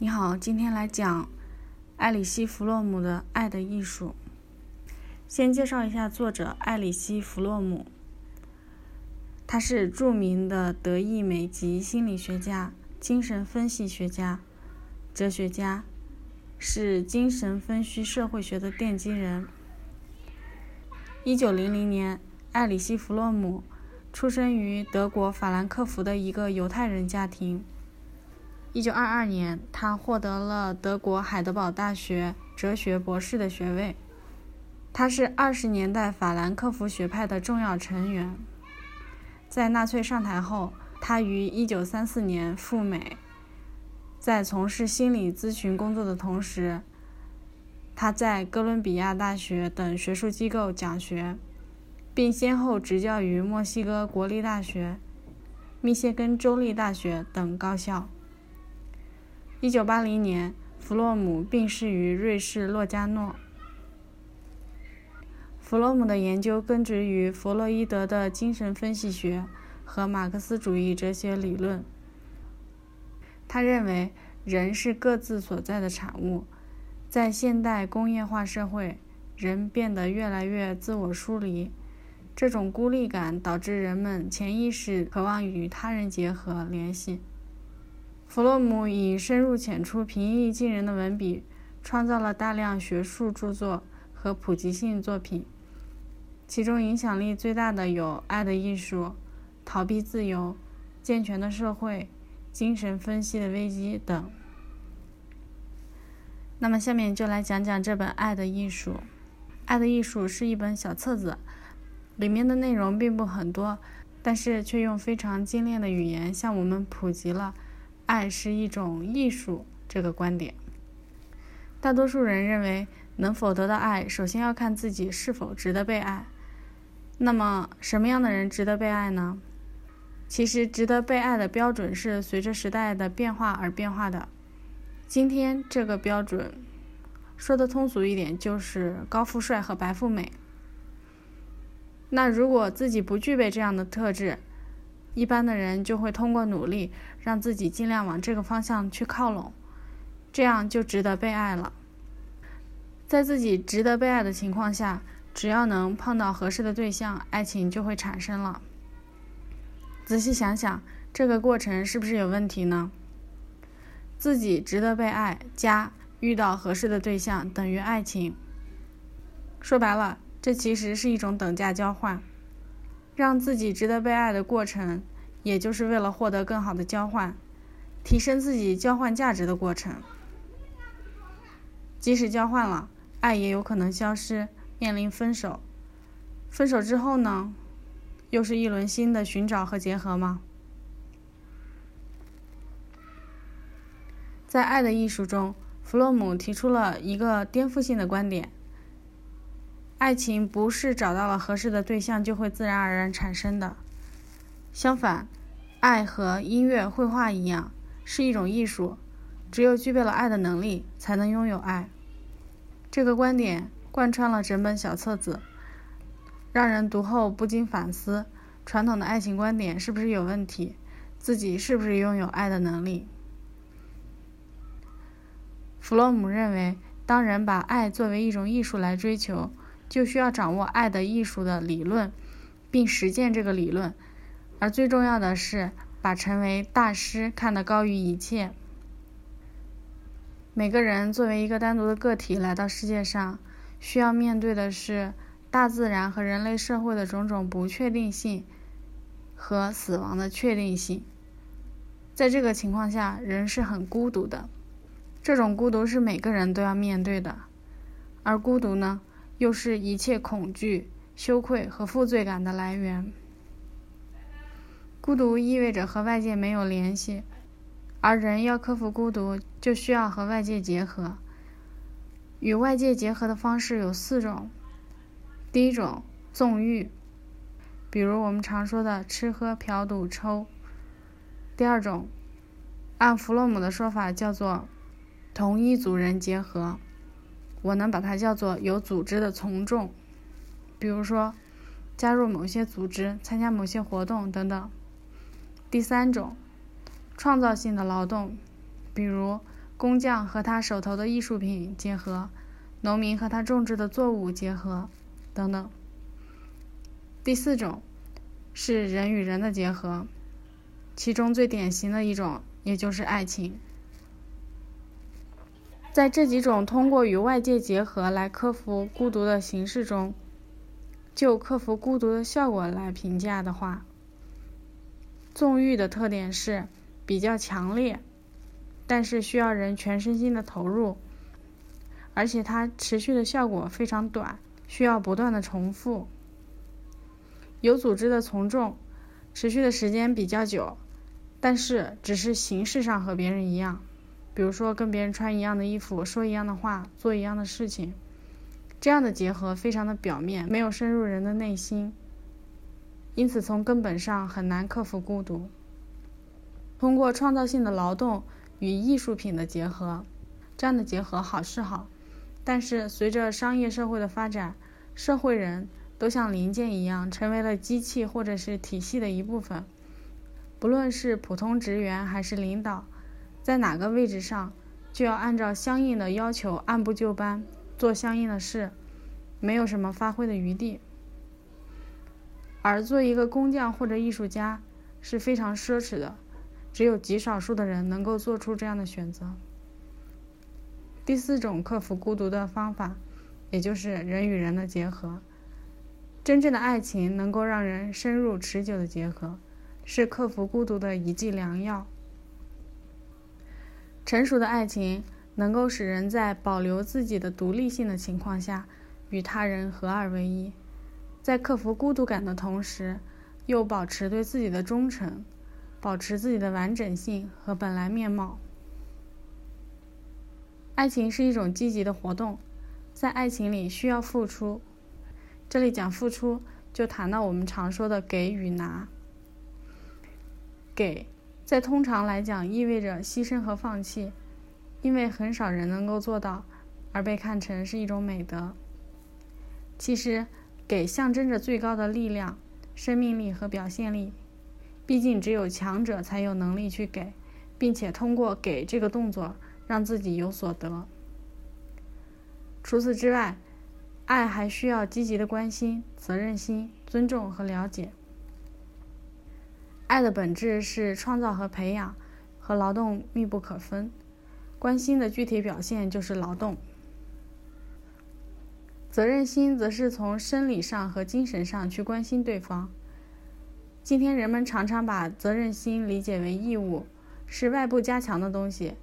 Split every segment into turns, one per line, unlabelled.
你好，今天来讲艾里希·弗洛姆的《爱的艺术》。先介绍一下作者艾里希·弗洛姆，他是著名的德意美籍心理学家、精神分析学家、哲学家，是精神分析社会学的奠基人。一九零零年，艾里希·弗洛姆出生于德国法兰克福的一个犹太人家庭。一九二二年，他获得了德国海德堡大学哲学博士的学位。他是二十年代法兰克福学派的重要成员。在纳粹上台后，他于一九三四年赴美。在从事心理咨询工作的同时，他在哥伦比亚大学等学术机构讲学，并先后执教于墨西哥国立大学、密歇根州立大学等高校。一九八零年，弗洛姆病逝于瑞士洛加诺。弗洛姆的研究根植于弗洛伊德的精神分析学和马克思主义哲学理论。他认为，人是各自所在的产物。在现代工业化社会，人变得越来越自我疏离，这种孤立感导致人们潜意识渴望与他人结合联系。弗洛姆以深入浅出、平易近人的文笔，创造了大量学术著作和普及性作品，其中影响力最大的有《爱的艺术》《逃避自由》《健全的社会》《精神分析的危机》等。那么，下面就来讲讲这本《爱的艺术》。《爱的艺术》是一本小册子，里面的内容并不很多，但是却用非常精炼的语言向我们普及了。爱是一种艺术，这个观点，大多数人认为，能否得到爱，首先要看自己是否值得被爱。那么，什么样的人值得被爱呢？其实，值得被爱的标准是随着时代的变化而变化的。今天，这个标准，说的通俗一点，就是高富帅和白富美。那如果自己不具备这样的特质，一般的人就会通过努力，让自己尽量往这个方向去靠拢，这样就值得被爱了。在自己值得被爱的情况下，只要能碰到合适的对象，爱情就会产生了。仔细想想，这个过程是不是有问题呢？自己值得被爱加遇到合适的对象等于爱情。说白了，这其实是一种等价交换。让自己值得被爱的过程，也就是为了获得更好的交换，提升自己交换价值的过程。即使交换了，爱也有可能消失，面临分手。分手之后呢，又是一轮新的寻找和结合吗？在《爱的艺术》中，弗洛姆提出了一个颠覆性的观点。爱情不是找到了合适的对象就会自然而然产生的，相反，爱和音乐、绘画一样，是一种艺术。只有具备了爱的能力，才能拥有爱。这个观点贯穿了整本小册子，让人读后不禁反思：传统的爱情观点是不是有问题？自己是不是拥有爱的能力？弗洛姆认为，当人把爱作为一种艺术来追求，就需要掌握爱的艺术的理论，并实践这个理论，而最重要的是把成为大师看得高于一切。每个人作为一个单独的个体来到世界上，需要面对的是大自然和人类社会的种种不确定性和死亡的确定性。在这个情况下，人是很孤独的，这种孤独是每个人都要面对的，而孤独呢？又是一切恐惧、羞愧和负罪感的来源。孤独意味着和外界没有联系，而人要克服孤独，就需要和外界结合。与外界结合的方式有四种：第一种，纵欲，比如我们常说的吃喝嫖赌抽；第二种，按弗洛姆的说法叫做同一组人结合。我能把它叫做有组织的从众，比如说加入某些组织、参加某些活动等等。第三种，创造性的劳动，比如工匠和他手头的艺术品结合，农民和他种植的作物结合，等等。第四种是人与人的结合，其中最典型的一种，也就是爱情。在这几种通过与外界结合来克服孤独的形式中，就克服孤独的效果来评价的话，纵欲的特点是比较强烈，但是需要人全身心的投入，而且它持续的效果非常短，需要不断的重复。有组织的从众，持续的时间比较久，但是只是形式上和别人一样。比如说，跟别人穿一样的衣服，说一样的话，做一样的事情，这样的结合非常的表面，没有深入人的内心，因此从根本上很难克服孤独。通过创造性的劳动与艺术品的结合，这样的结合好是好，但是随着商业社会的发展，社会人都像零件一样，成为了机器或者是体系的一部分，不论是普通职员还是领导。在哪个位置上，就要按照相应的要求按部就班做相应的事，没有什么发挥的余地。而做一个工匠或者艺术家是非常奢侈的，只有极少数的人能够做出这样的选择。第四种克服孤独的方法，也就是人与人的结合。真正的爱情能够让人深入持久的结合，是克服孤独的一剂良药。成熟的爱情能够使人在保留自己的独立性的情况下，与他人合二为一，在克服孤独感的同时，又保持对自己的忠诚，保持自己的完整性和本来面貌。爱情是一种积极的活动，在爱情里需要付出。这里讲付出，就谈到我们常说的给与拿。给。在通常来讲，意味着牺牲和放弃，因为很少人能够做到，而被看成是一种美德。其实，给象征着最高的力量、生命力和表现力。毕竟，只有强者才有能力去给，并且通过给这个动作让自己有所得。除此之外，爱还需要积极的关心、责任心、尊重和了解。爱的本质是创造和培养，和劳动密不可分。关心的具体表现就是劳动。责任心则是从生理上和精神上去关心对方。今天人们常常把责任心理解为义务，是外部加强的东西。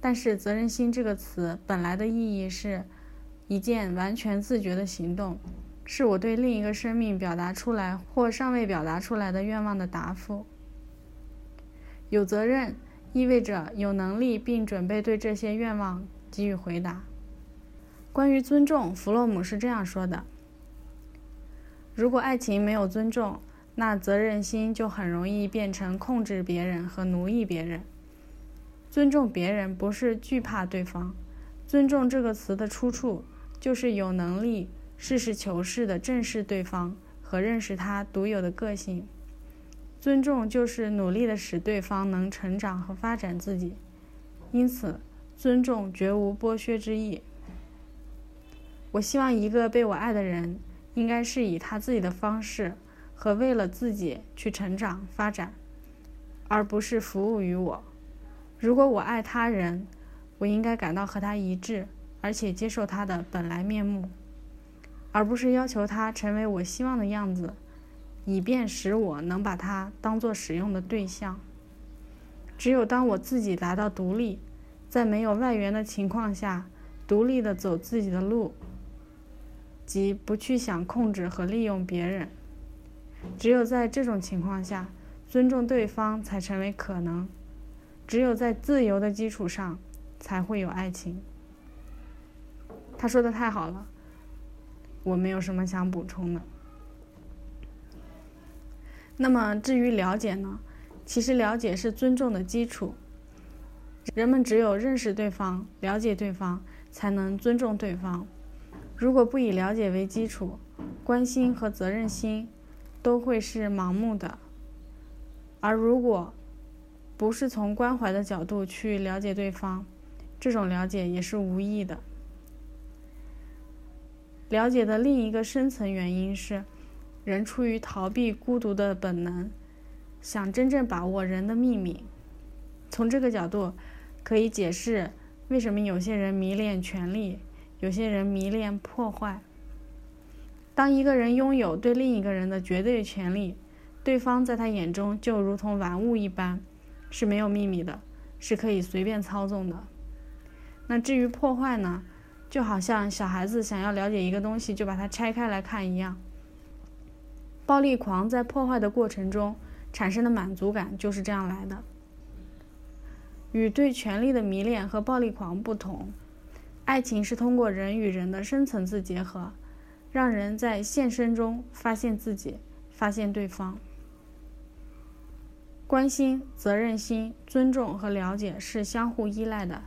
但是“责任心”这个词本来的意义是一件完全自觉的行动，是我对另一个生命表达出来或尚未表达出来的愿望的答复。有责任意味着有能力并准备对这些愿望给予回答。关于尊重，弗洛姆是这样说的：如果爱情没有尊重，那责任心就很容易变成控制别人和奴役别人。尊重别人不是惧怕对方，尊重这个词的出处就是有能力实事求是地正视对方和认识他独有的个性。尊重就是努力的使对方能成长和发展自己，因此，尊重绝无剥削之意。我希望一个被我爱的人，应该是以他自己的方式和为了自己去成长发展，而不是服务于我。如果我爱他人，我应该感到和他一致，而且接受他的本来面目，而不是要求他成为我希望的样子。以便使我能把它当做使用的对象。只有当我自己达到独立，在没有外援的情况下，独立的走自己的路，即不去想控制和利用别人。只有在这种情况下，尊重对方才成为可能。只有在自由的基础上，才会有爱情。他说的太好了，我没有什么想补充的。那么，至于了解呢？其实，了解是尊重的基础。人们只有认识对方、了解对方，才能尊重对方。如果不以了解为基础，关心和责任心都会是盲目的。而如果不是从关怀的角度去了解对方，这种了解也是无益的。了解的另一个深层原因是，人出于逃避孤独的本能，想真正把握人的秘密。从这个角度，可以解释为什么有些人迷恋权力，有些人迷恋破坏。当一个人拥有对另一个人的绝对权利，对方在他眼中就如同玩物一般，是没有秘密的，是可以随便操纵的。那至于破坏呢？就好像小孩子想要了解一个东西，就把它拆开来看一样。暴力狂在破坏的过程中产生的满足感就是这样来的。与对权力的迷恋和暴力狂不同，爱情是通过人与人的深层次结合，让人在现身中发现自己，发现对方。关心、责任心、尊重和了解是相互依赖的。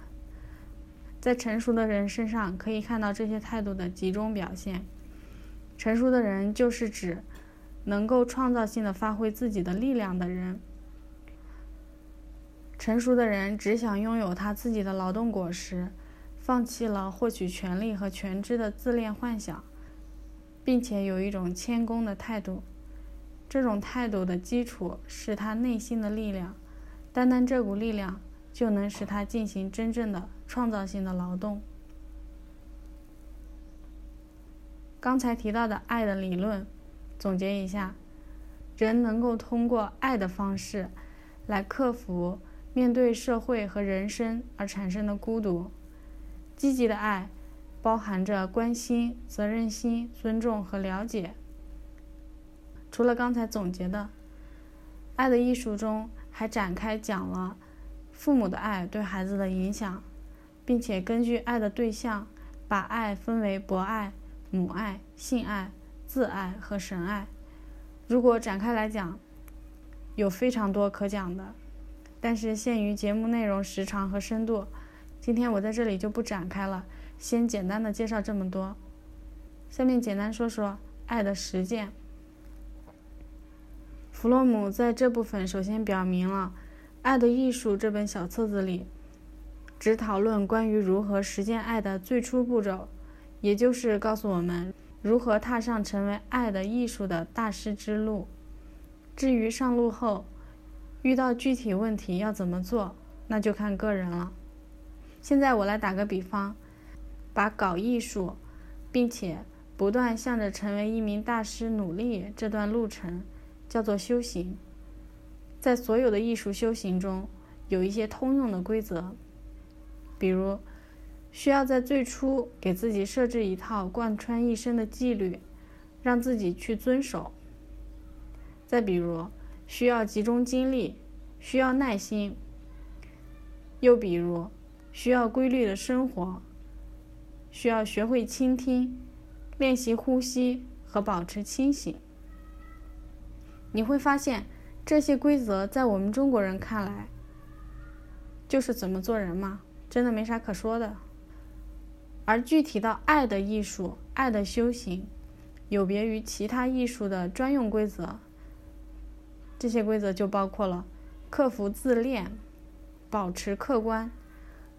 在成熟的人身上可以看到这些态度的集中表现。成熟的人就是指能够创造性的发挥自己的力量的人。成熟的人只想拥有他自己的劳动果实，放弃了获取权力和权知的自恋幻想，并且有一种谦恭的态度。这种态度的基础是他内心的力量，单单这股力量。就能使他进行真正的创造性的劳动。刚才提到的爱的理论，总结一下：人能够通过爱的方式，来克服面对社会和人生而产生的孤独。积极的爱包含着关心、责任心、尊重和了解。除了刚才总结的，《爱的艺术》中还展开讲了。父母的爱对孩子的影响，并且根据爱的对象，把爱分为博爱、母爱、性爱、自爱和神爱。如果展开来讲，有非常多可讲的，但是限于节目内容时长和深度，今天我在这里就不展开了，先简单的介绍这么多。下面简单说说爱的实践。弗洛姆在这部分首先表明了。《爱的艺术》这本小册子里，只讨论关于如何实践爱的最初步骤，也就是告诉我们如何踏上成为爱的艺术的大师之路。至于上路后遇到具体问题要怎么做，那就看个人了。现在我来打个比方，把搞艺术，并且不断向着成为一名大师努力这段路程，叫做修行。在所有的艺术修行中，有一些通用的规则，比如需要在最初给自己设置一套贯穿一生的纪律，让自己去遵守；再比如需要集中精力，需要耐心；又比如需要规律的生活，需要学会倾听，练习呼吸和保持清醒。你会发现。这些规则在我们中国人看来，就是怎么做人嘛，真的没啥可说的。而具体到爱的艺术、爱的修行，有别于其他艺术的专用规则。这些规则就包括了克服自恋、保持客观、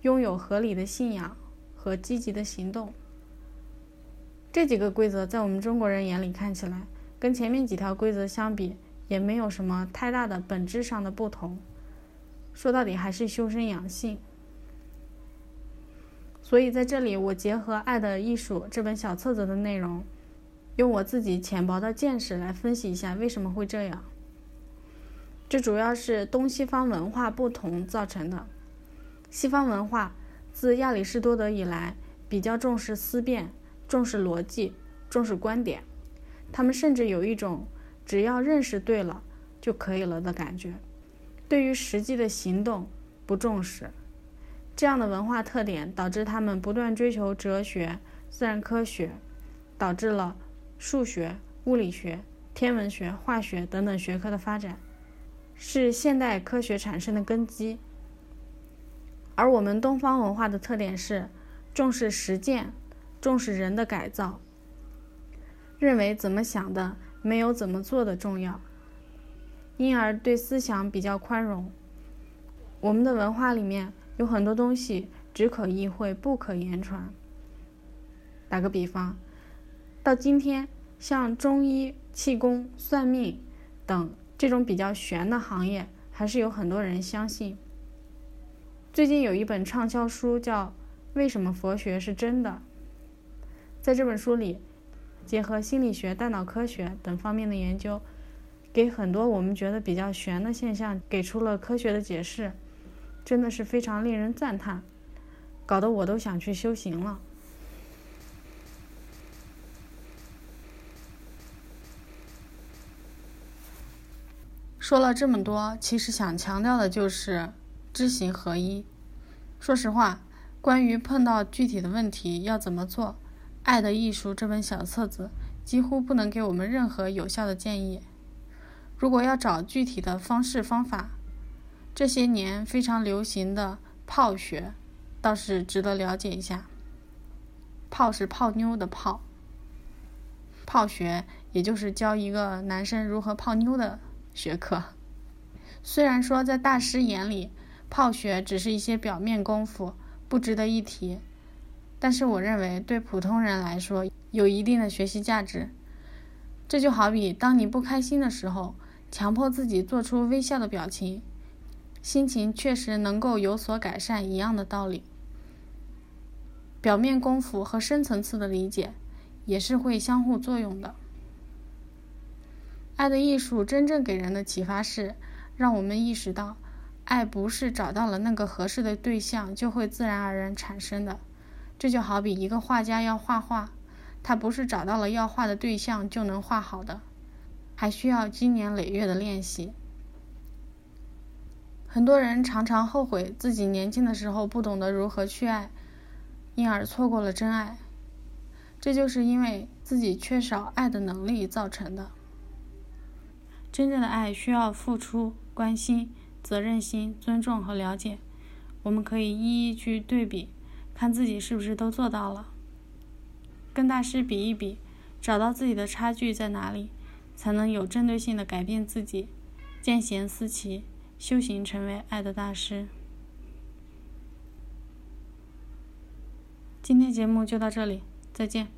拥有合理的信仰和积极的行动。这几个规则在我们中国人眼里看起来，跟前面几条规则相比。也没有什么太大的本质上的不同，说到底还是修身养性。所以在这里，我结合《爱的艺术》这本小册子的内容，用我自己浅薄的见识来分析一下为什么会这样。这主要是东西方文化不同造成的。西方文化自亚里士多德以来，比较重视思辨，重视逻辑，重视观点，他们甚至有一种。只要认识对了就可以了的感觉，对于实际的行动不重视，这样的文化特点导致他们不断追求哲学、自然科学，导致了数学、物理学、天文学、化学等等学科的发展，是现代科学产生的根基。而我们东方文化的特点是重视实践，重视人的改造，认为怎么想的。没有怎么做的重要，因而对思想比较宽容。我们的文化里面有很多东西只可意会，不可言传。打个比方，到今天，像中医、气功、算命等这种比较玄的行业，还是有很多人相信。最近有一本畅销书叫《为什么佛学是真的》。在这本书里，结合心理学、大脑科学等方面的研究，给很多我们觉得比较玄的现象给出了科学的解释，真的是非常令人赞叹，搞得我都想去修行了。说了这么多，其实想强调的就是知行合一。说实话，关于碰到具体的问题要怎么做，《爱的艺术》这本小册子几乎不能给我们任何有效的建议。如果要找具体的方式方法，这些年非常流行的泡学倒是值得了解一下。泡是泡妞的泡，泡学也就是教一个男生如何泡妞的。学科，虽然说在大师眼里，泡学只是一些表面功夫，不值得一提，但是我认为对普通人来说有一定的学习价值。这就好比当你不开心的时候，强迫自己做出微笑的表情，心情确实能够有所改善一样的道理。表面功夫和深层次的理解也是会相互作用的。爱的艺术真正给人的启发是，让我们意识到，爱不是找到了那个合适的对象就会自然而然产生的。这就好比一个画家要画画，他不是找到了要画的对象就能画好的，还需要经年累月的练习。很多人常常后悔自己年轻的时候不懂得如何去爱，因而错过了真爱。这就是因为自己缺少爱的能力造成的。真正的爱需要付出、关心、责任心、尊重和了解。我们可以一一去对比，看自己是不是都做到了。跟大师比一比，找到自己的差距在哪里，才能有针对性的改变自己，见贤思齐，修行成为爱的大师。今天节目就到这里，再见。